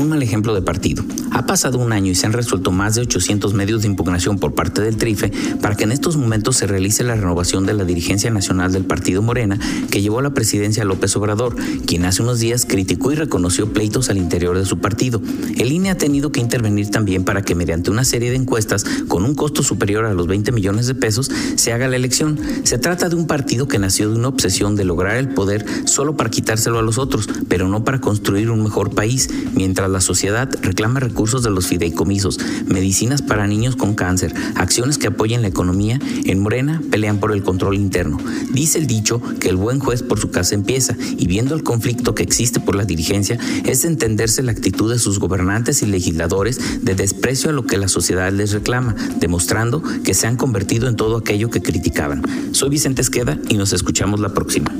Un mal ejemplo de partido. Ha pasado un año y se han resuelto más de 800 medios de impugnación por parte del TRIFE para que en estos momentos se realice la renovación de la dirigencia nacional del partido Morena que llevó a la presidencia López Obrador, quien hace unos días criticó y reconoció pleitos al interior de su partido. El INE ha tenido que intervenir también para que mediante una serie de encuestas con un costo superior a los 20 millones de pesos se haga la elección. Se trata de un partido que nació de una obsesión de lograr el poder solo para quitárselo a los otros, pero no para construir un mejor país, mientras la sociedad reclama recursos de los fideicomisos, medicinas para niños con cáncer, acciones que apoyen la economía, en Morena pelean por el control interno. Dice el dicho que el buen juez por su casa empieza y viendo el conflicto que existe por la dirigencia es de entenderse la actitud de sus gobernantes y legisladores de desprecio a lo que la sociedad les reclama, demostrando que se han convertido en todo aquello que criticaban. Soy Vicente Esqueda y nos escuchamos la próxima.